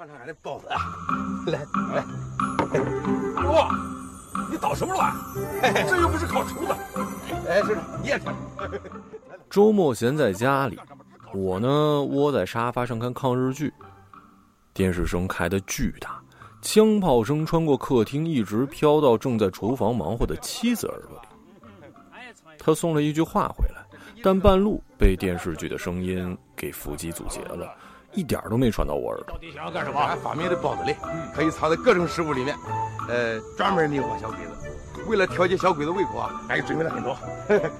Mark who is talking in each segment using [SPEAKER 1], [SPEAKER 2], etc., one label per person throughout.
[SPEAKER 1] 尝尝俺的包子啊！来来，
[SPEAKER 2] 哇，你捣什么乱？这又不是烤厨子。
[SPEAKER 1] 哎，是你也尝。
[SPEAKER 3] 周末闲在家里，我呢窝在沙发上看抗日剧，电视声开的巨大，枪炮声穿过客厅，一直飘到正在厨房忙活的妻子耳朵里。他送了一句话回来，但半路被电视剧的声音给伏击阻截了，一点都没传到我耳朵。
[SPEAKER 2] 到底想要干什么？
[SPEAKER 1] 俺发明的包子嘞可以藏在各种食物里面，呃，专门迷惑小鬼子。为了调节小鬼子胃口啊，俺也准备了很多。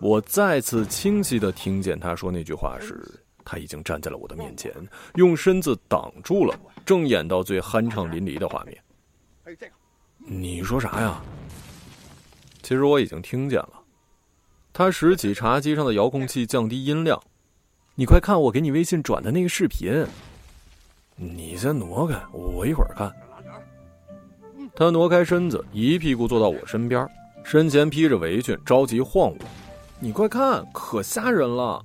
[SPEAKER 3] 我再次清晰的听见他说那句话时，他已经站在了我的面前，用身子挡住了正演到最酣畅淋漓的画面。
[SPEAKER 1] 还有这个，
[SPEAKER 3] 你说啥呀？其实我已经听见了。他拾起茶几上的遥控器，降低音量。你快看我给你微信转的那个视频。你先挪开，我一会儿看。他挪开身子，一屁股坐到我身边，身前披着围裙，着急晃我。你快看，可吓人了！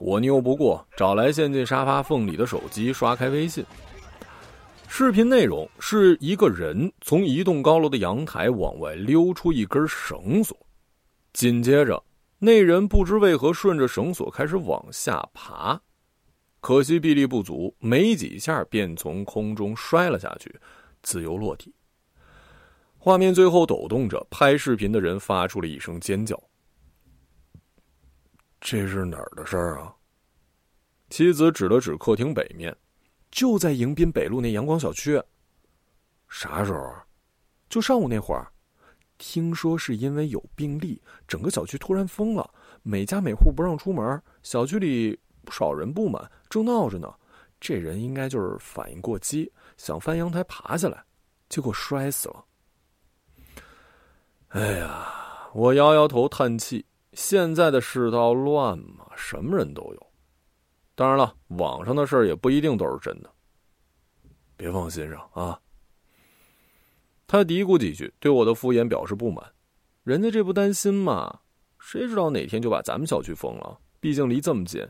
[SPEAKER 3] 我拗不过，找来陷进沙发缝里的手机，刷开微信。视频内容是一个人从一栋高楼的阳台往外溜出一根绳索，紧接着那人不知为何顺着绳索开始往下爬，可惜臂力不足，没几下便从空中摔了下去，自由落体。画面最后抖动着，拍视频的人发出了一声尖叫。这是哪儿的事儿啊？妻子指了指客厅北面，就在迎宾北路那阳光小区。啥时候？就上午那会儿。听说是因为有病例，整个小区突然封了，每家每户不让出门。小区里不少人不满，正闹着呢。这人应该就是反应过激，想翻阳台爬下来，结果摔死了。哎呀，我摇摇头叹气。现在的世道乱嘛，什么人都有。当然了，网上的事儿也不一定都是真的。别放心上啊。他嘀咕几句，对我的敷衍表示不满。人家这不担心吗？谁知道哪天就把咱们小区封了？毕竟离这么近，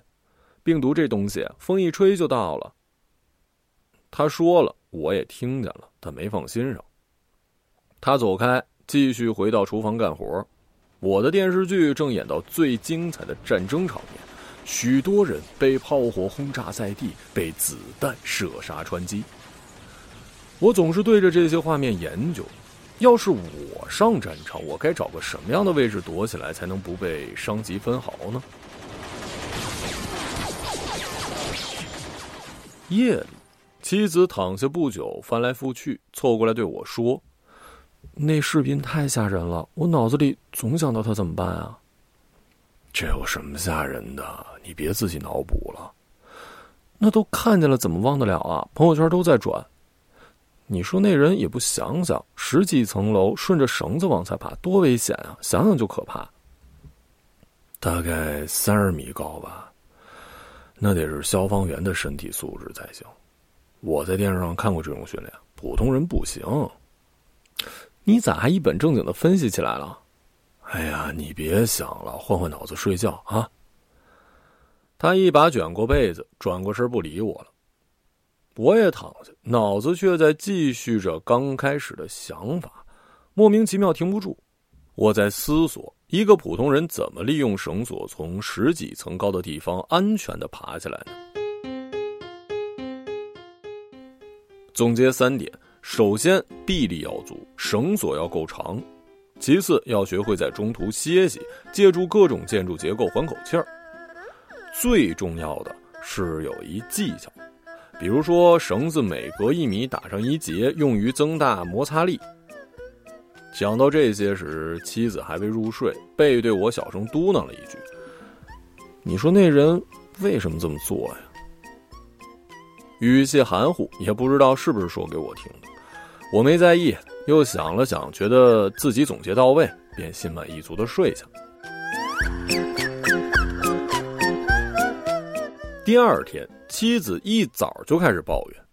[SPEAKER 3] 病毒这东西，风一吹就到了。他说了，我也听见了，但没放心上。他走开，继续回到厨房干活。我的电视剧正演到最精彩的战争场面，许多人被炮火轰炸在地，被子弹射杀穿击。我总是对着这些画面研究，要是我上战场，我该找个什么样的位置躲起来，才能不被伤及分毫呢？夜里，妻子躺下不久，翻来覆去，凑过来对我说。那视频太吓人了，我脑子里总想到他怎么办啊？这有什么吓人的？你别自己脑补了。那都看见了，怎么忘得了啊？朋友圈都在转。你说那人也不想想，十几层楼顺着绳子往下爬，多危险啊！想想就可怕。大概三十米高吧，那得是消防员的身体素质才行。我在电视上看过这种训练，普通人不行。你咋还一本正经的分析起来了？哎呀，你别想了，换换脑子睡觉啊！他一把卷过被子，转过身不理我了。我也躺下，脑子却在继续着刚开始的想法，莫名其妙停不住。我在思索，一个普通人怎么利用绳索从十几层高的地方安全的爬下来呢？总结三点。首先，臂力要足，绳索要够长；其次，要学会在中途歇息，借助各种建筑结构缓口气儿。最重要的是有一技巧，比如说绳子每隔一米打上一结，用于增大摩擦力。讲到这些时，妻子还未入睡，背对我小声嘟囔了一句：“你说那人为什么这么做呀？”语气含糊，也不知道是不是说给我听的。我没在意，又想了想，觉得自己总结到位，便心满意足的睡下。第二天，妻子一早就开始抱怨：“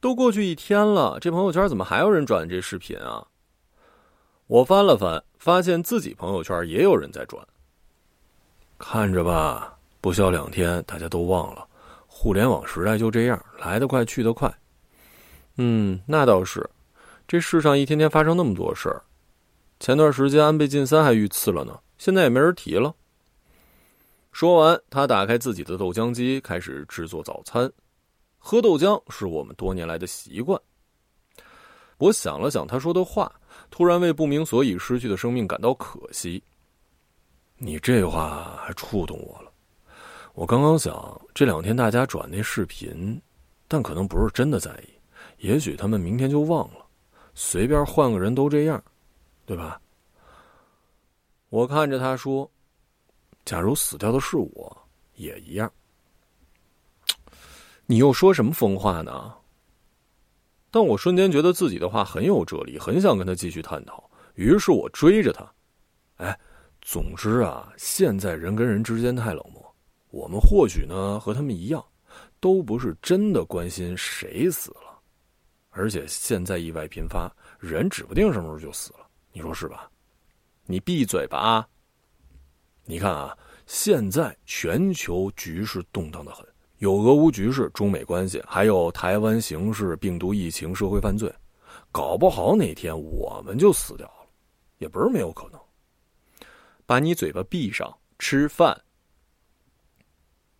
[SPEAKER 3] 都过去一天了，这朋友圈怎么还有人转这视频啊？”我翻了翻，发现自己朋友圈也有人在转。看着吧，不消两天，大家都忘了，互联网时代就这样，来得快，去得快。嗯，那倒是，这世上一天天发生那么多事儿。前段时间安倍晋三还遇刺了呢，现在也没人提了。说完，他打开自己的豆浆机，开始制作早餐。喝豆浆是我们多年来的习惯。我想了想他说的话，突然为不明所以失去的生命感到可惜。你这话还触动我了。我刚刚想，这两天大家转那视频，但可能不是真的在意，也许他们明天就忘了。随便换个人都这样，对吧？我看着他说：“假如死掉的是我，也一样。”你又说什么疯话呢？但我瞬间觉得自己的话很有哲理，很想跟他继续探讨。于是我追着他，哎，总之啊，现在人跟人之间太冷漠。我们或许呢和他们一样，都不是真的关心谁死了，而且现在意外频发，人指不定什么时候就死了，你说是吧？你闭嘴吧啊！你看啊，现在全球局势动荡的很，有俄乌局势、中美关系，还有台湾形势、病毒疫情、社会犯罪，搞不好哪天我们就死掉了，也不是没有可能。把你嘴巴闭上，吃饭。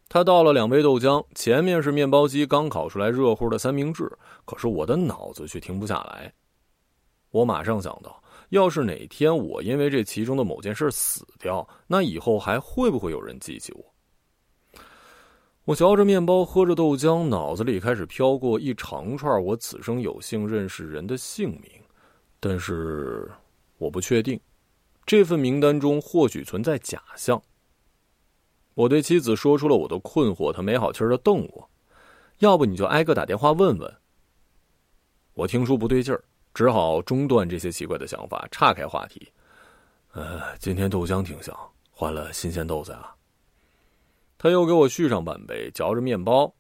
[SPEAKER 3] 他倒了两杯豆浆，前面是面包机刚烤出来热乎的三明治，可是我的脑子却停不下来。我马上想到，要是哪天我因为这其中的某件事死掉，那以后还会不会有人记起我？我嚼着面包，喝着豆浆，脑子里开始飘过一长串我此生有幸认识人的姓名，但是我不确定，这份名单中或许存在假象。我对妻子说出了我的困惑，她没好气的瞪我：“要不你就挨个打电话问问。”我听出不对劲儿，只好中断这些奇怪的想法，岔开话题：“呃，今天豆浆挺香，换了新鲜豆子啊。”他又给我续上半杯，嚼着面包：“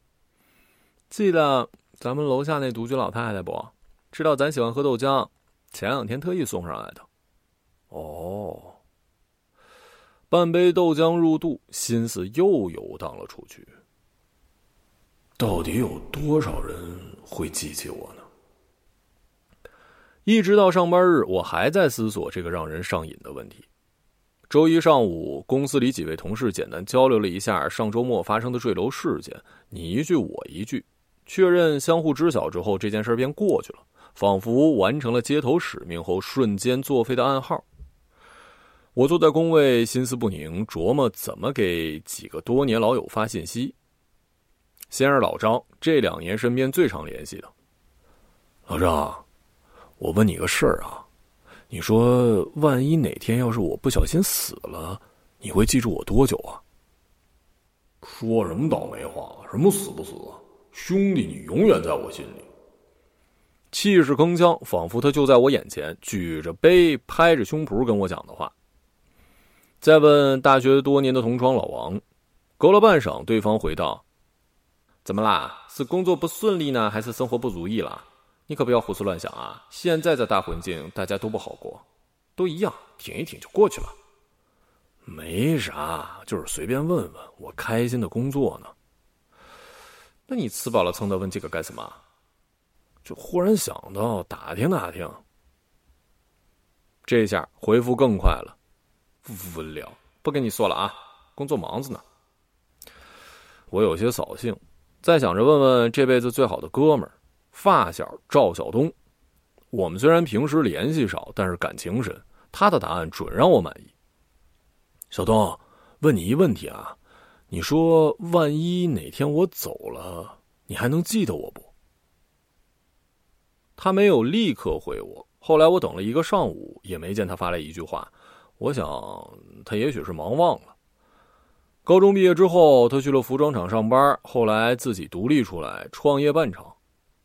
[SPEAKER 3] 记得咱们楼下那独居老太太不？知道咱喜欢喝豆浆，前两天特意送上来的。”哦。半杯豆浆入肚，心思又游荡了出去。到底有多少人会记起我呢？一直到上班日，我还在思索这个让人上瘾的问题。周一上午，公司里几位同事简单交流了一下上周末发生的坠楼事件，你一句我一句，确认相互知晓之后，这件事便过去了，仿佛完成了接头使命后瞬间作废的暗号。我坐在工位，心思不宁，琢磨怎么给几个多年老友发信息。先是老张，这两年身边最常联系的。老张，我问你个事儿啊，你说万一哪天要是我不小心死了，你会记住我多久啊？
[SPEAKER 2] 说什么倒霉话？什么死不死啊？兄弟，你永远在我心里。
[SPEAKER 3] 气势铿锵，仿佛他就在我眼前，举着杯，拍着胸脯跟我讲的话。再问大学多年的同窗老王，隔了半晌，对方回道：“怎么啦？是工作不顺利呢，还是生活不如意了？你可不要胡思乱想啊！现在的大环境，大家都不好过，都一样，挺一挺就过去了。没啥，就是随便问问，我开心的工作呢。那你吃饱了撑的问这个干什么？就忽然想到打听打听。这下回复更快了。”无聊，不跟你说了啊，工作忙着呢。我有些扫兴，再想着问问这辈子最好的哥们儿、发小赵晓东。我们虽然平时联系少，但是感情深。他的答案准让我满意。小东，问你一问题啊，你说万一哪天我走了，你还能记得我不？他没有立刻回我。后来我等了一个上午，也没见他发来一句话。我想，他也许是忙忘了。高中毕业之后，他去了服装厂上班，后来自己独立出来创业办厂。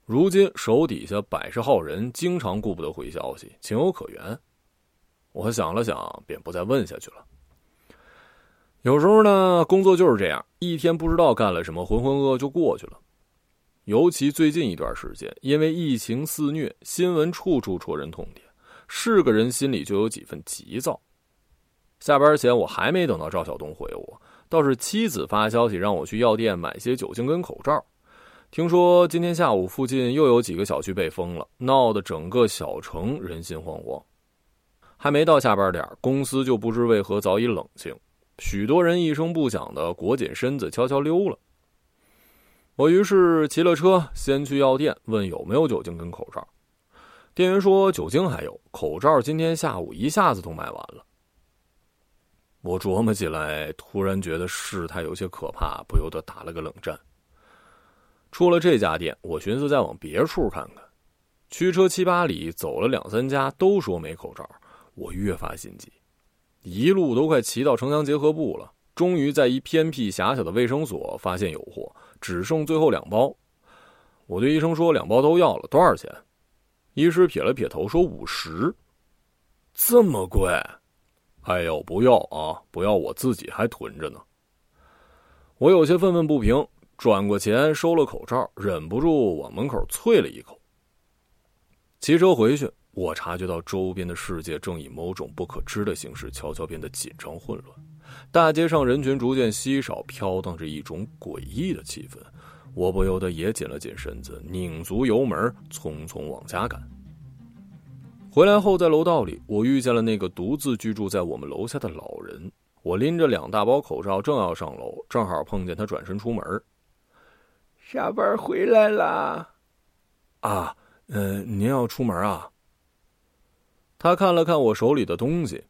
[SPEAKER 3] 如今手底下百十号人，经常顾不得回消息，情有可原。我想了想，便不再问下去了。有时候呢，工作就是这样，一天不知道干了什么，浑浑噩噩就过去了。尤其最近一段时间，因为疫情肆虐，新闻处处戳人痛点，是个人心里就有几分急躁。下班前，我还没等到赵晓东回我，倒是妻子发消息让我去药店买些酒精跟口罩。听说今天下午附近又有几个小区被封了，闹得整个小城人心惶惶。还没到下班点，公司就不知为何早已冷清，许多人一声不响的裹紧身子悄悄溜了。我于是骑了车，先去药店问有没有酒精跟口罩。店员说酒精还有，口罩今天下午一下子都卖完了。我琢磨起来，突然觉得事态有些可怕，不由得打了个冷战。出了这家店，我寻思再往别处看看。驱车七八里，走了两三家，都说没口罩。我越发心急，一路都快骑到城乡结合部了。终于在一偏僻狭小的卫生所发现有货，只剩最后两包。我对医生说：“两包都要了，多少钱？”医师撇了撇头说：“五十。”这么贵？哎呦，不要啊！不要，我自己还囤着呢。我有些愤愤不平。转过钱收了口罩，忍不住往门口啐了一口。骑车回去，我察觉到周边的世界正以某种不可知的形式悄悄变得紧张混乱，大街上人群逐渐稀少，飘荡着一种诡异的气氛。我不由得也紧了紧身子，拧足油门，匆匆往家赶。回来后，在楼道里，我遇见了那个独自居住在我们楼下的老人。我拎着两大包口罩，正要上楼，正好碰见他转身出门。
[SPEAKER 4] 下班回来啦，
[SPEAKER 3] 啊，嗯，您要出门啊？他看了看我手里的东西，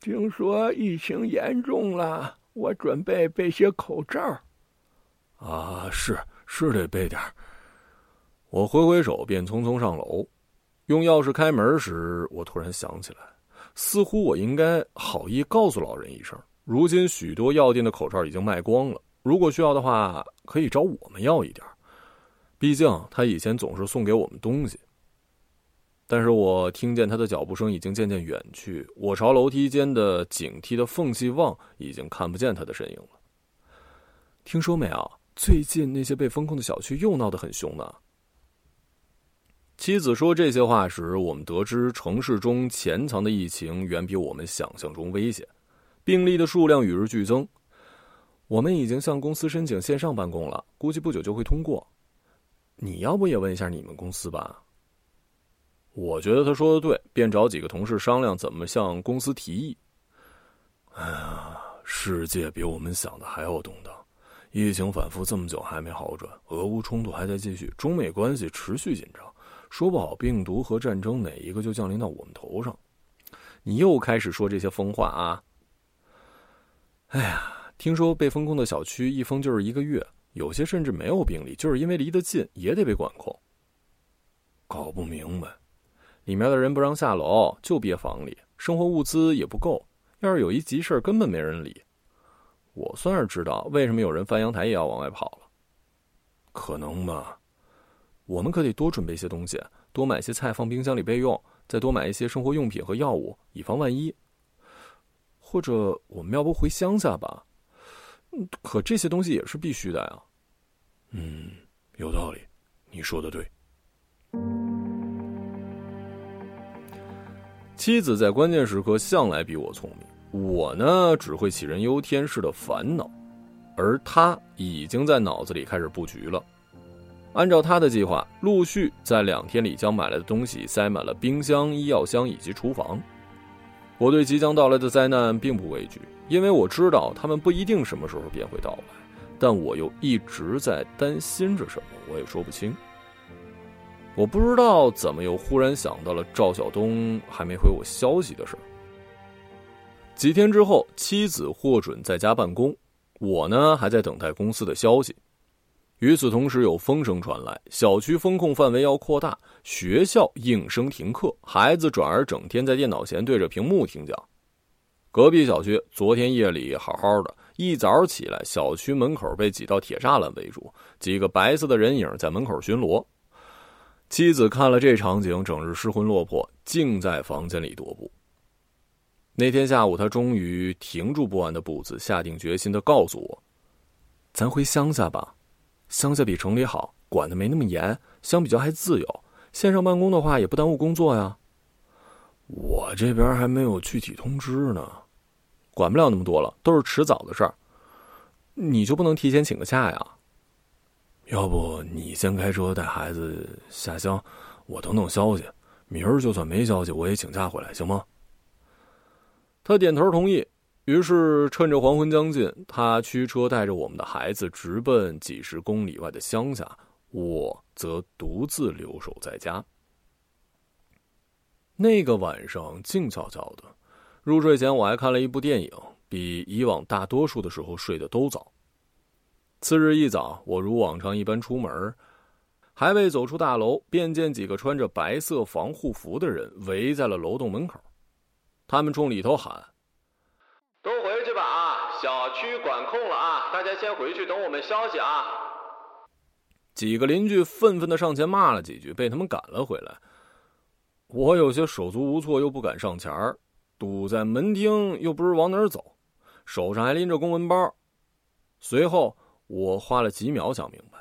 [SPEAKER 4] 听说疫情严重了，我准备备些口罩。
[SPEAKER 3] 啊，是是得备点我挥挥手，便匆匆上楼。用钥匙开门时，我突然想起来，似乎我应该好意告诉老人一声，如今许多药店的口罩已经卖光了。如果需要的话，可以找我们要一点毕竟他以前总是送给我们东西。但是我听见他的脚步声已经渐渐远去，我朝楼梯间的警惕的缝隙望，已经看不见他的身影了。听说没有？最近那些被封控的小区又闹得很凶呢。妻子说这些话时，我们得知城市中潜藏的疫情远比我们想象中危险，病例的数量与日俱增。我们已经向公司申请线上办公了，估计不久就会通过。你要不也问一下你们公司吧？我觉得他说的对，便找几个同事商量怎么向公司提议。哎呀，世界比我们想的还要动荡，疫情反复这么久还没好转，俄乌冲突还在继续，中美关系持续紧张，说不好病毒和战争哪一个就降临到我们头上。你又开始说这些疯话啊！哎呀。听说被封控的小区一封就是一个月，有些甚至没有病例，就是因为离得近也得被管控。搞不明白，里面的人不让下楼，就憋房里，生活物资也不够。要是有一急事根本没人理。我算是知道为什么有人翻阳台也要往外跑了。可能吧，我们可得多准备些东西，多买些菜放冰箱里备用，再多买一些生活用品和药物，以防万一。或者我们要不回乡下吧？可这些东西也是必须的呀。嗯，有道理，你说的对。妻子在关键时刻向来比我聪明，我呢只会杞人忧天式的烦恼，而他已经在脑子里开始布局了。按照他的计划，陆续在两天里将买来的东西塞满了冰箱、医药箱以及厨房。我对即将到来的灾难并不畏惧。因为我知道他们不一定什么时候便会到来，但我又一直在担心着什么，我也说不清。我不知道怎么又忽然想到了赵晓东还没回我消息的事儿。几天之后，妻子获准在家办公，我呢还在等待公司的消息。与此同时，有风声传来，小区封控范围要扩大，学校应声停课，孩子转而整天在电脑前对着屏幕听讲。隔壁小区昨天夜里好好的，一早起来，小区门口被几道铁栅栏围住，几个白色的人影在门口巡逻。妻子看了这场景，整日失魂落魄，竟在房间里踱步。那天下午，他终于停住不安的步子，下定决心的告诉我：“咱回乡下吧，乡下比城里好，管的没那么严，相比较还自由。线上办公的话，也不耽误工作呀。”我这边还没有具体通知呢。管不了那么多了，都是迟早的事儿。你就不能提前请个假呀？要不你先开车带孩子下乡，我等等消息。明儿就算没消息，我也请假回来，行吗？他点头同意。于是趁着黄昏将近，他驱车带着我们的孩子直奔几十公里外的乡下，我则独自留守在家。那个晚上静悄悄的，入睡前我还看了一部电影，比以往大多数的时候睡得都早。次日一早，我如往常一般出门，还未走出大楼，便见几个穿着白色防护服的人围在了楼栋门口，他们冲里头喊：“
[SPEAKER 5] 都回去吧啊，小区管控了啊，大家先回去等我们消息啊。”
[SPEAKER 3] 几个邻居愤愤的上前骂了几句，被他们赶了回来。我有些手足无措，又不敢上前，堵在门厅，又不知往哪儿走，手上还拎着公文包。随后，我花了几秒想明白，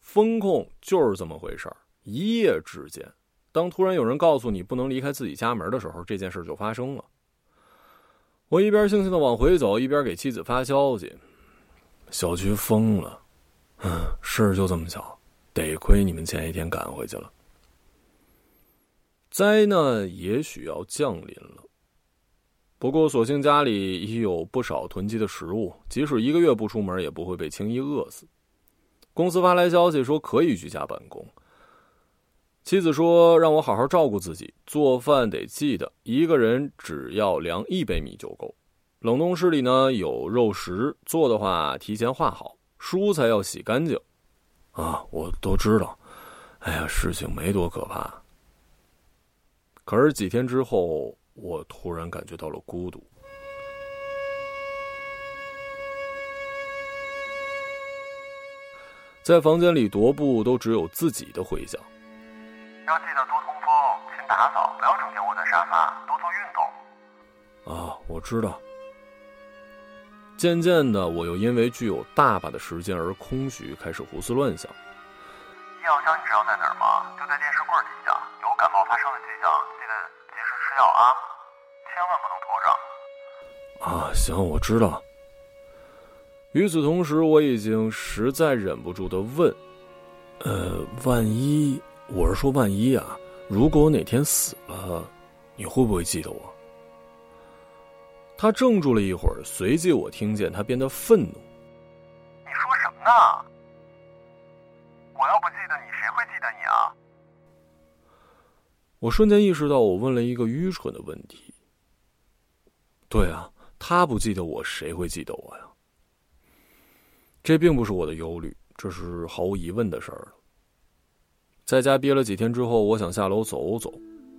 [SPEAKER 3] 风控就是这么回事儿。一夜之间，当突然有人告诉你不能离开自己家门的时候，这件事就发生了。我一边悻悻的往回走，一边给妻子发消息：“小区封了，嗯，事儿就这么巧，得亏你们前一天赶回去了。”灾难也许要降临了，不过所幸家里已有不少囤积的食物，即使一个月不出门，也不会被轻易饿死。公司发来消息说可以居家办公。妻子说让我好好照顾自己，做饭得记得一个人只要量一杯米就够。冷冻室里呢有肉食，做的话提前化好，蔬菜要洗干净。啊，我都知道。哎呀，事情没多可怕。可是几天之后，我突然感觉到了孤独。在房间里踱步，都只有自己的回响。
[SPEAKER 6] 要记得多通风，勤打扫，不要整天窝在沙发，多做运动。
[SPEAKER 3] 啊，我知道。渐渐的，我又因为具有大把的时间而空虚，开始胡思乱想。
[SPEAKER 6] 医药箱你知道在哪儿吗？就在电视柜底下。有感冒发烧的迹象，记得及时吃药啊，千万不能拖
[SPEAKER 3] 着。啊，行，我知道。与此同时，我已经实在忍不住的问：“呃，万一我是说万一啊？如果我哪天死了，你会不会记得我？”他怔住了一会儿，随即我听见他变得愤怒：“
[SPEAKER 6] 你说什么呢？我要不记得你，谁会记得你啊？”
[SPEAKER 3] 我瞬间意识到，我问了一个愚蠢的问题。对啊，他不记得我，谁会记得我呀？这并不是我的忧虑，这是毫无疑问的事儿了。在家憋了几天之后，我想下楼走走，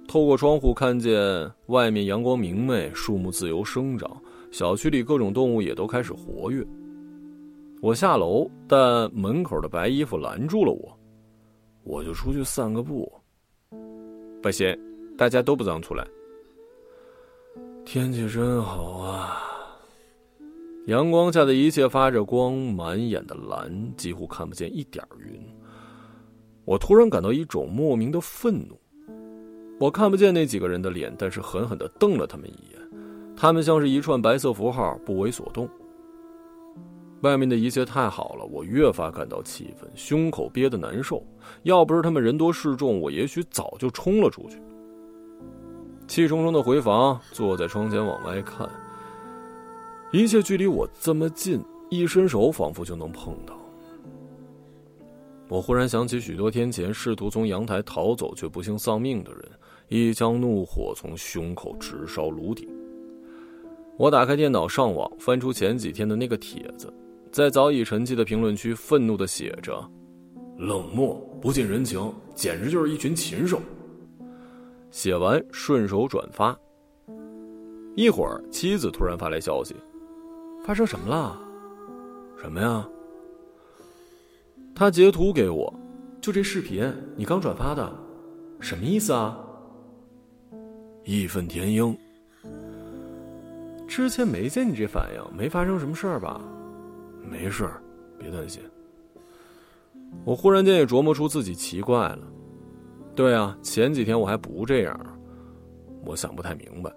[SPEAKER 3] 透过窗户看见外面阳光明媚，树木自由生长，小区里各种动物也都开始活跃。我下楼，但门口的白衣服拦住了我，我就出去散个步。不行，大家都不让出来。天气真好啊！阳光下的一切发着光，满眼的蓝，几乎看不见一点云。我突然感到一种莫名的愤怒。我看不见那几个人的脸，但是狠狠的瞪了他们一眼。他们像是一串白色符号，不为所动。外面的一切太好了，我越发感到气愤，胸口憋得难受。要不是他们人多势众，我也许早就冲了出去。气冲冲的回房，坐在窗前往外看。一切距离我这么近，一伸手仿佛就能碰到。我忽然想起许多天前试图从阳台逃走却不幸丧命的人，一腔怒火从胸口直烧颅顶。我打开电脑上网，翻出前几天的那个帖子。在早已沉寂的评论区，愤怒的写着：“冷漠不近人情，简直就是一群禽兽。”写完顺手转发。一会儿，妻子突然发来消息：“发生什么了？什么呀？”他截图给我，就这视频，你刚转发的，什么意思啊？义愤填膺。之前没见你这反应，没发生什么事儿吧？没事，别担心。我忽然间也琢磨出自己奇怪了。对啊，前几天我还不这样，我想不太明白。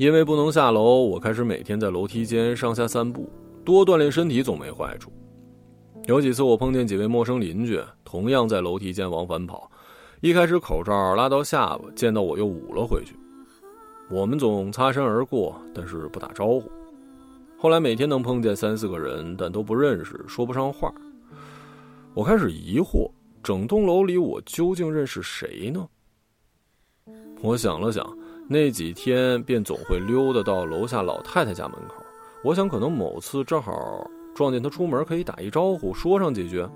[SPEAKER 3] 因为不能下楼，我开始每天在楼梯间上下散步，多锻炼身体总没坏处。有几次我碰见几位陌生邻居，同样在楼梯间往返跑，一开始口罩拉到下巴，见到我又捂了回去。我们总擦身而过，但是不打招呼。后来每天能碰见三四个人，但都不认识，说不上话。我开始疑惑，整栋楼里我究竟认识谁呢？我想了想，那几天便总会溜达到楼下老太太家门口。我想，可能某次正好撞见她出门，可以打一招呼，说上几句。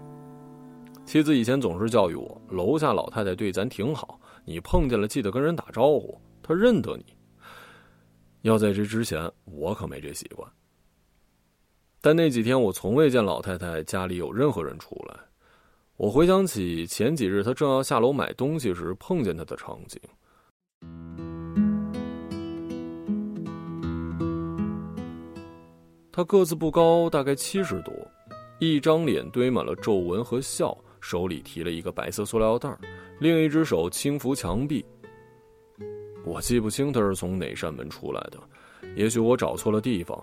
[SPEAKER 3] 妻子以前总是教育我，楼下老太太对咱挺好，你碰见了记得跟人打招呼，她认得你。要在这之前，我可没这习惯。但那几天我从未见老太太家里有任何人出来。我回想起前几日她正要下楼买东西时碰见她的场景。她个子不高，大概七十多，一张脸堆满了皱纹和笑，手里提了一个白色塑料袋，另一只手轻扶墙壁。我记不清他是从哪扇门出来的，也许我找错了地方。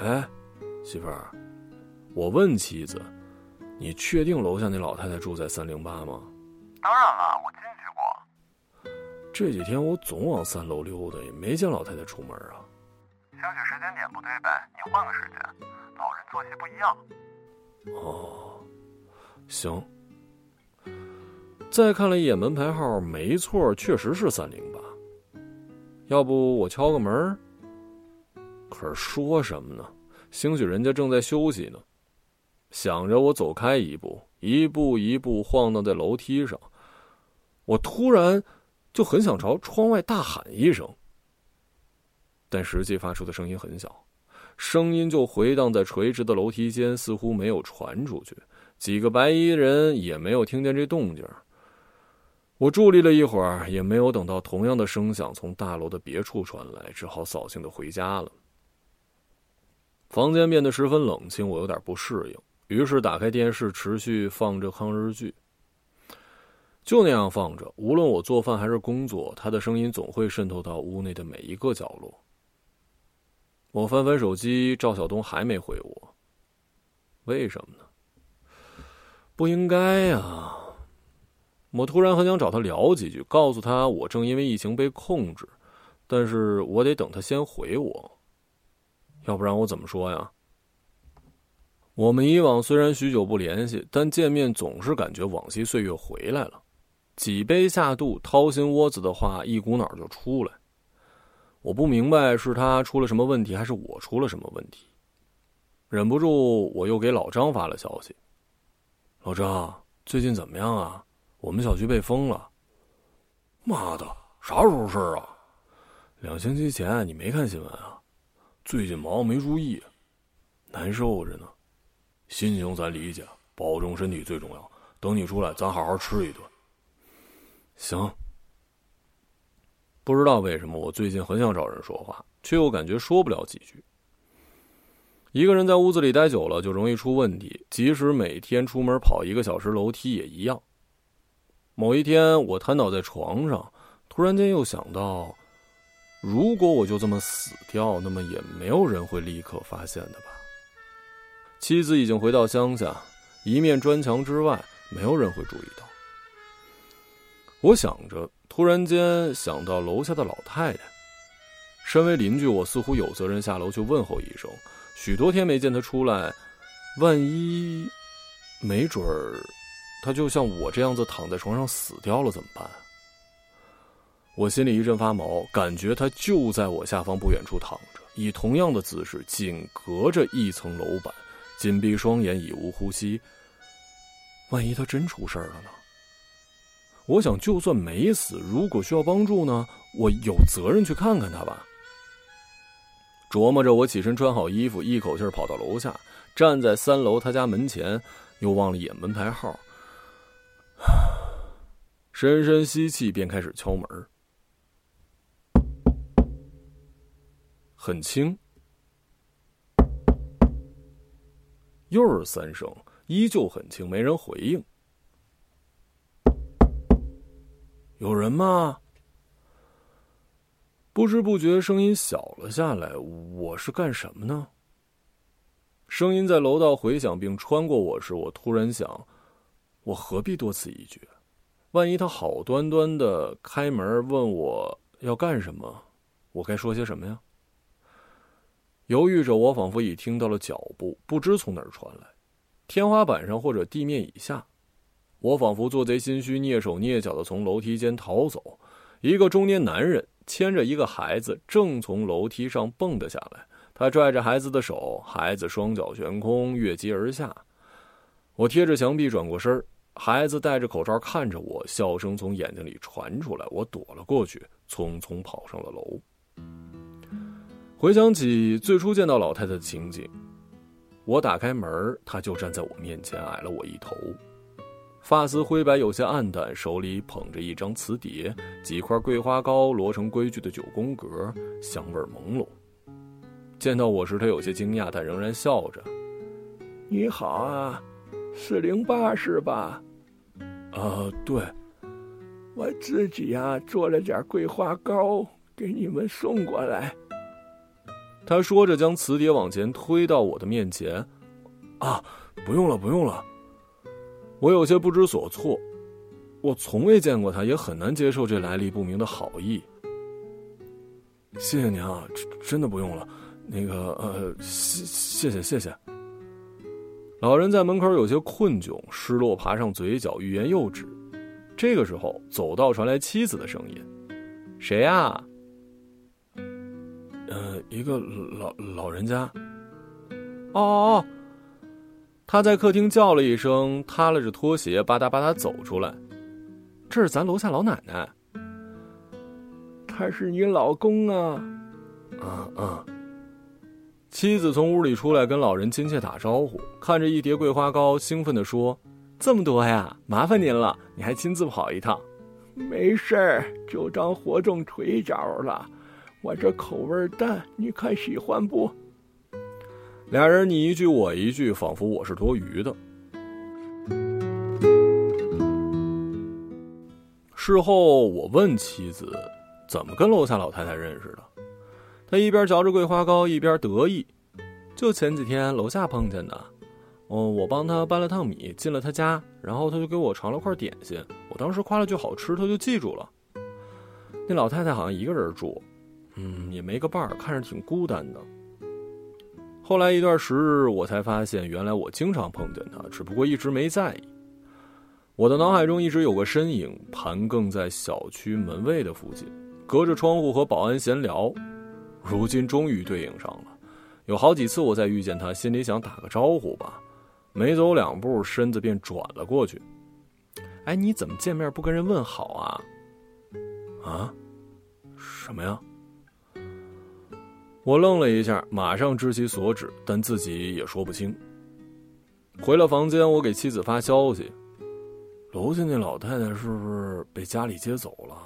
[SPEAKER 3] 哎，媳妇儿，我问妻子：“你确定楼下那老太太住在三零八吗？”
[SPEAKER 6] 当然了，我进去过。
[SPEAKER 3] 这几天我总往三楼溜达，也没见老太太出门啊。
[SPEAKER 6] 兴许时间点不对呗，你换个时间。老人作息不一样。
[SPEAKER 3] 哦，行。再看了一眼门牌号，没错，确实是三零八。要不我敲个门？可是说什么呢？兴许人家正在休息呢。想着，我走开一步，一步一步晃荡在楼梯上。我突然就很想朝窗外大喊一声，但实际发出的声音很小，声音就回荡在垂直的楼梯间，似乎没有传出去。几个白衣人也没有听见这动静。我伫立了一会儿，也没有等到同样的声响从大楼的别处传来，只好扫兴的回家了。房间变得十分冷清，我有点不适应，于是打开电视，持续放着抗日剧。就那样放着，无论我做饭还是工作，他的声音总会渗透到屋内的每一个角落。我翻翻手机，赵晓东还没回我，为什么呢？不应该呀。我突然很想找他聊几句，告诉他我正因为疫情被控制，但是我得等他先回我，要不然我怎么说呀？我们以往虽然许久不联系，但见面总是感觉往昔岁月回来了。几杯下肚，掏心窝子的话一股脑就出来。我不明白是他出了什么问题，还是我出了什么问题。忍不住，我又给老张发了消息：“老张，最近怎么样啊？”我们小区被封了，
[SPEAKER 2] 妈的，啥时候事儿啊？
[SPEAKER 3] 两星期前，你没看新闻啊？
[SPEAKER 2] 最近忙没注意，
[SPEAKER 3] 难受着呢。
[SPEAKER 2] 心情咱理解，保重身体最重要。等你出来，咱好好吃一顿。
[SPEAKER 3] 行。不知道为什么，我最近很想找人说话，却又感觉说不了几句。一个人在屋子里待久了，就容易出问题，即使每天出门跑一个小时楼梯也一样。某一天，我瘫倒在床上，突然间又想到，如果我就这么死掉，那么也没有人会立刻发现的吧。妻子已经回到乡下，一面砖墙之外，没有人会注意到。我想着，突然间想到楼下的老太太。身为邻居，我似乎有责任下楼去问候一声。许多天没见她出来，万一，没准儿。她就像我这样子躺在床上死掉了怎么办？我心里一阵发毛，感觉她就在我下方不远处躺着，以同样的姿势，紧隔着一层楼板，紧闭双眼，已无呼吸。万一他真出事儿了呢？我想，就算没死，如果需要帮助呢，我有责任去看看他吧。琢磨着，我起身穿好衣服，一口气跑到楼下，站在三楼他家门前，又望了眼门牌号。深深吸气，便开始敲门。很轻，又是三声，依旧很轻，没人回应。有人吗？不知不觉声音小了下来。我是干什么呢？声音在楼道回响并穿过我时，我突然想：我何必多此一举？万一他好端端的开门问我要干什么，我该说些什么呀？犹豫着，我仿佛已听到了脚步，不知从哪儿传来，天花板上或者地面以下。我仿佛做贼心虚，蹑手蹑脚的从楼梯间逃走。一个中年男人牵着一个孩子，正从楼梯上蹦了下来。他拽着孩子的手，孩子双脚悬空，越级而下。我贴着墙壁转过身孩子戴着口罩看着我，笑声从眼睛里传出来。我躲了过去，匆匆跑上了楼。回想起最初见到老太太的情景，我打开门，她就站在我面前，矮了我一头，发丝灰白，有些暗淡，手里捧着一张瓷碟，几块桂花糕摞成规矩的九宫格，香味朦胧。见到我时，他有些惊讶，但仍然笑着：“
[SPEAKER 4] 你好啊，四零八是吧？”“
[SPEAKER 3] 啊，对。”“
[SPEAKER 4] 我自己呀做了点桂花糕，给你们送过来。”
[SPEAKER 3] 他说着，将瓷碟往前推到我的面前。“啊，不用了，不用了。”我有些不知所措，我从未见过他，也很难接受这来历不明的好意。谢谢您啊，真真的不用了。那个呃，谢谢谢谢。老人在门口有些困窘，失落爬上嘴角，欲言又止。这个时候，走道传来妻子的声音：“谁呀？”“呃，一个老老人家。”“哦哦哦。”他在客厅叫了一声，踏拉着拖鞋吧嗒吧嗒走出来。这是咱楼下老奶奶。
[SPEAKER 4] 他是你老公啊？
[SPEAKER 3] 嗯嗯。妻子从屋里出来，跟老人亲切打招呼，看着一叠桂花糕，兴奋地说：“这么多呀，麻烦您了，你还亲自跑一趟。”“
[SPEAKER 4] 没事儿，就当活动腿脚了。我这口味淡，你看喜欢不？”
[SPEAKER 3] 俩人你一句我一句，仿佛我是多余的。事后我问妻子：“怎么跟楼下老太太认识的？”他一边嚼着桂花糕，一边得意。就前几天楼下碰见的，哦，我帮他搬了趟米，进了他家，然后他就给我尝了块点心。我当时夸了句好吃，他就记住了。那老太太好像一个人住，嗯，也没个伴儿，看着挺孤单的。后来一段时日，我才发现，原来我经常碰见他，只不过一直没在意。我的脑海中一直有个身影盘亘在小区门卫的附近，隔着窗户和保安闲聊。如今终于对应上了，有好几次我再遇见他，心里想打个招呼吧，没走两步，身子便转了过去。哎，你怎么见面不跟人问好啊？啊？什么呀？我愣了一下，马上知其所指，但自己也说不清。回了房间，我给妻子发消息：楼下那老太太是不是被家里接走了？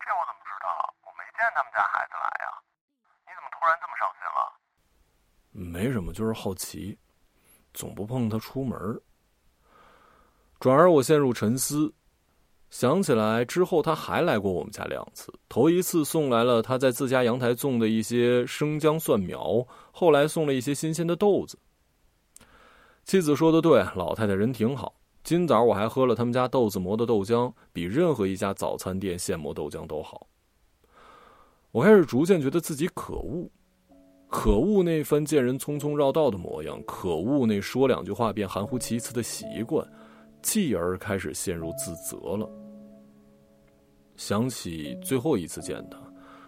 [SPEAKER 6] 这我怎么知道？我没见他们家孩子来呀。你怎么突然这么上心
[SPEAKER 3] 了？没什么，就是好奇，总不碰她出门。转而我陷入沉思，想起来之后他还来过我们家两次。头一次送来了他在自家阳台种的一些生姜蒜苗，后来送了一些新鲜的豆子。妻子说的对，老太太人挺好。今早我还喝了他们家豆子磨的豆浆，比任何一家早餐店现磨豆浆都好。我开始逐渐觉得自己可恶，可恶那番见人匆匆绕道的模样，可恶那说两句话便含糊其辞的习惯，继而开始陷入自责了。想起最后一次见他，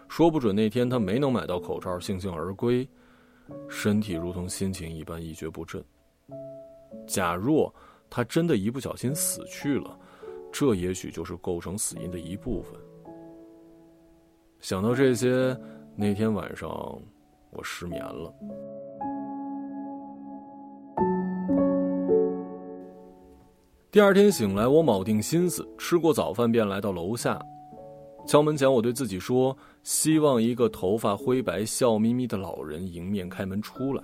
[SPEAKER 3] 说不准那天他没能买到口罩，悻悻而归，身体如同心情一般一蹶不振。假若他真的一不小心死去了，这也许就是构成死因的一部分。想到这些，那天晚上我失眠了。第二天醒来，我铆定心思，吃过早饭便来到楼下。敲门前，我对自己说：“希望一个头发灰白、笑眯眯的老人迎面开门出来。”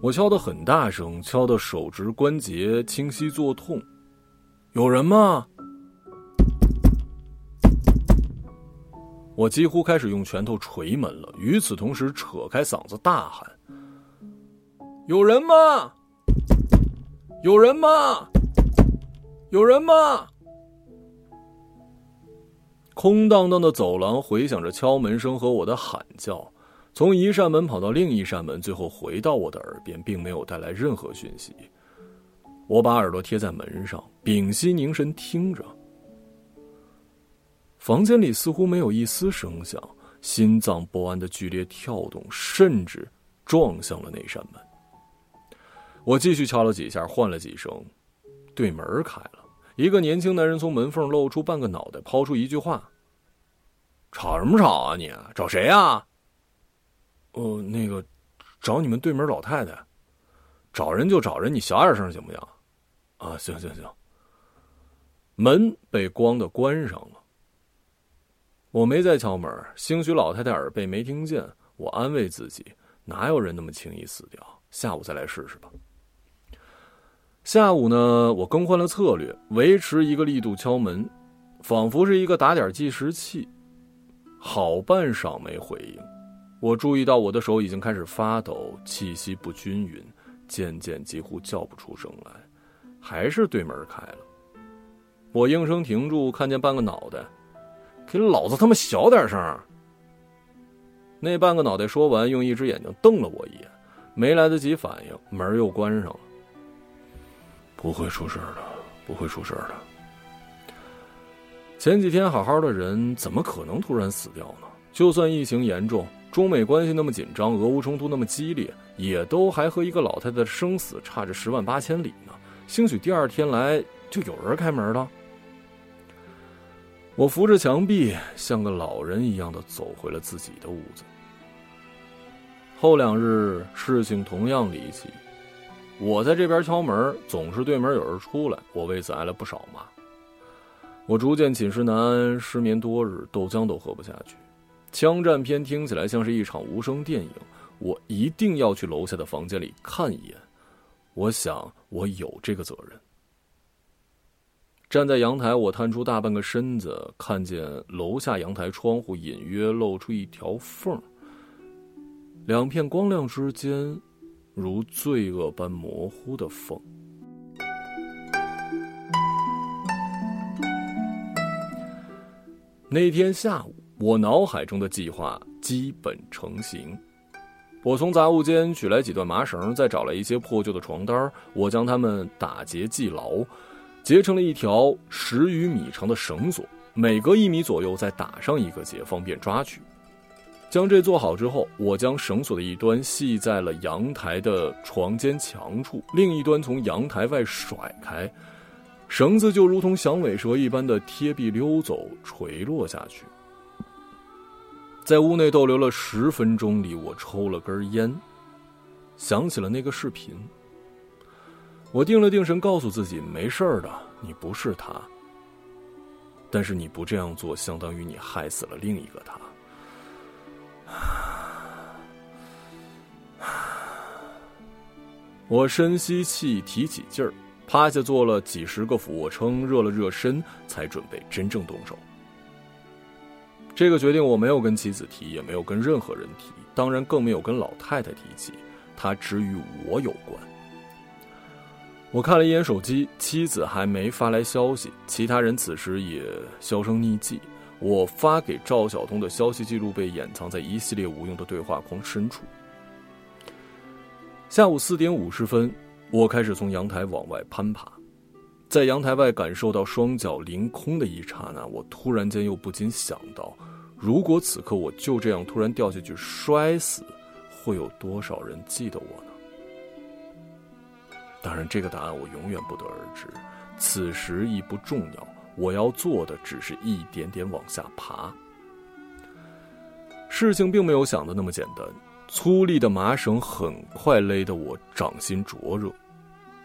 [SPEAKER 3] 我敲得很大声，敲得手指关节清晰作痛。有人吗？我几乎开始用拳头捶门了，与此同时扯开嗓子大喊：“有人吗？有人吗？有人吗？”空荡荡的走廊回响着敲门声和我的喊叫，从一扇门跑到另一扇门，最后回到我的耳边，并没有带来任何讯息。我把耳朵贴在门上，屏息凝神听着。房间里似乎没有一丝声响，心脏不安的剧烈跳动，甚至撞向了那扇门。我继续敲了几下，唤了几声，对门开了，一个年轻男人从门缝露出半个脑袋，抛出一句话：“吵什么吵啊你？找谁啊？”“哦，那个，找你们对门老太太。找人就找人，你小点声行不行？”“啊，行行行。”门被咣的关上了。我没再敲门，兴许老太太耳背没听见。我安慰自己，哪有人那么轻易死掉？下午再来试试吧。下午呢，我更换了策略，维持一个力度敲门，仿佛是一个打点计时器。好半晌没回应，我注意到我的手已经开始发抖，气息不均匀，渐渐几乎叫不出声来。还是对门开了，我应声停住，看见半个脑袋。给老子他妈小点声！那半个脑袋说完，用一只眼睛瞪了我一眼，没来得及反应，门又关上了。不会出事的，不会出事的。前几天好好的人，怎么可能突然死掉呢？就算疫情严重，中美关系那么紧张，俄乌冲突那么激烈，也都还和一个老太太的生死差着十万八千里呢。兴许第二天来就有人开门了。我扶着墙壁，像个老人一样的走回了自己的屋子。后两日事情同样离奇，我在这边敲门，总是对门有人出来，我为此挨了不少骂。我逐渐寝食难安，失眠多日，豆浆都喝不下去。枪战片听起来像是一场无声电影，我一定要去楼下的房间里看一眼。我想，我有这个责任。站在阳台，我探出大半个身子，看见楼下阳台窗户隐约露出一条缝两片光亮之间，如罪恶般模糊的缝。那天下午，我脑海中的计划基本成型。我从杂物间取来几段麻绳，再找来一些破旧的床单，我将它们打结系牢。结成了一条十余米长的绳索，每隔一米左右再打上一个结，方便抓取。将这做好之后，我将绳索的一端系在了阳台的床间墙处，另一端从阳台外甩开，绳子就如同响尾蛇一般的贴壁溜走，垂落下去。在屋内逗留了十分钟里，我抽了根烟，想起了那个视频。我定了定神，告诉自己没事的，你不是他。但是你不这样做，相当于你害死了另一个他。我深吸气，提起劲儿，趴下做了几十个俯卧撑，热了热身，才准备真正动手。这个决定我没有跟妻子提，也没有跟任何人提，当然更没有跟老太太提起，她只与我有关。我看了一眼手机，妻子还没发来消息，其他人此时也销声匿迹。我发给赵晓东的消息记录被掩藏在一系列无用的对话框深处。下午四点五十分，我开始从阳台往外攀爬，在阳台外感受到双脚凌空的一刹那，我突然间又不禁想到：如果此刻我就这样突然掉下去摔死，会有多少人记得我呢？当然，这个答案我永远不得而知，此时亦不重要。我要做的只是一点点往下爬。事情并没有想的那么简单，粗粝的麻绳很快勒得我掌心灼热，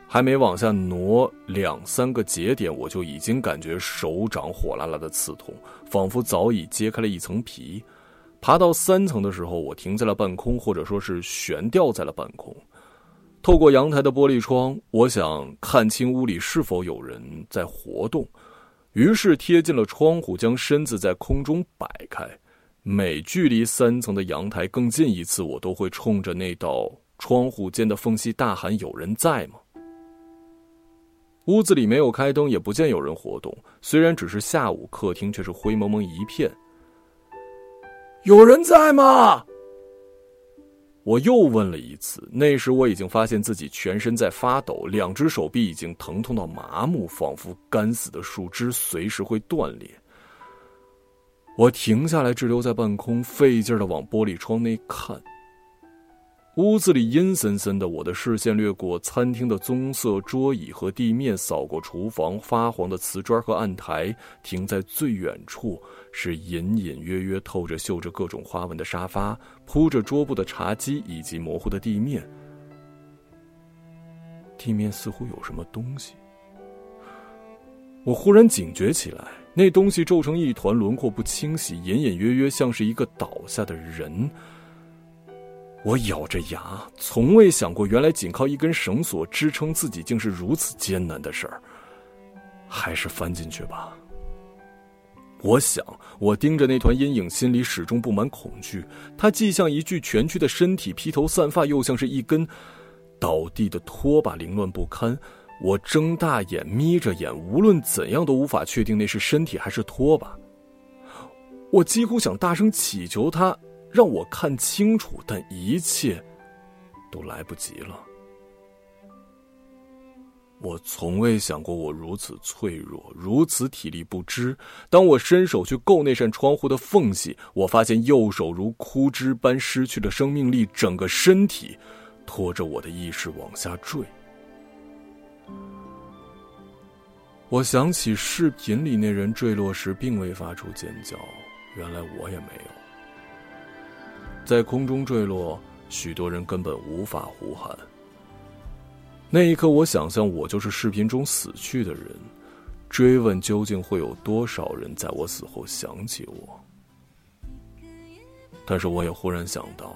[SPEAKER 3] 还没往下挪两三个节点，我就已经感觉手掌火辣辣的刺痛，仿佛早已揭开了一层皮。爬到三层的时候，我停在了半空，或者说是悬吊在了半空。透过阳台的玻璃窗，我想看清屋里是否有人在活动，于是贴近了窗户，将身子在空中摆开。每距离三层的阳台更近一次，我都会冲着那道窗户间的缝隙大喊：“有人在吗？”屋子里没有开灯，也不见有人活动。虽然只是下午，客厅却是灰蒙蒙一片。有人在吗？我又问了一次。那时我已经发现自己全身在发抖，两只手臂已经疼痛到麻木，仿佛干死的树枝随时会断裂。我停下来，滞留在半空，费劲的往玻璃窗内看。屋子里阴森森的，我的视线掠过餐厅的棕色桌椅和地面，扫过厨房发黄的瓷砖和案台，停在最远处是隐隐约约透着绣着各种花纹的沙发，铺着桌布的茶几以及模糊的地面。地面似乎有什么东西，我忽然警觉起来，那东西皱成一团，轮廓不清晰，隐隐约约像是一个倒下的人。我咬着牙，从未想过，原来仅靠一根绳索支撑自己，竟是如此艰难的事儿。还是翻进去吧。我想，我盯着那团阴影，心里始终布满恐惧。它既像一具蜷曲的身体，披头散发，又像是一根倒地的拖把，凌乱不堪。我睁大眼，眯着眼，无论怎样都无法确定那是身体还是拖把。我几乎想大声祈求他。让我看清楚，但一切都来不及了。我从未想过我如此脆弱，如此体力不支。当我伸手去够那扇窗户的缝隙，我发现右手如枯枝般失去了生命力，整个身体拖着我的意识往下坠。我想起视频里那人坠落时并未发出尖叫，原来我也没有。在空中坠落，许多人根本无法呼喊。那一刻，我想象我就是视频中死去的人，追问究竟会有多少人在我死后想起我。但是，我也忽然想到，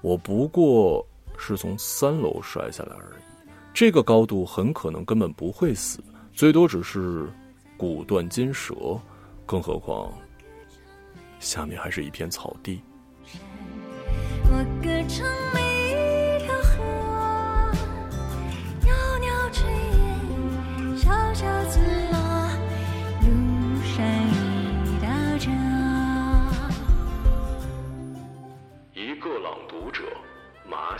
[SPEAKER 3] 我不过是从三楼摔下来而已，这个高度很可能根本不会死，最多只是骨断筋折，更何况下面还是一片草地。
[SPEAKER 7] 我歌唱每一条河袅袅炊烟小小村路上
[SPEAKER 3] 一一个朗读者马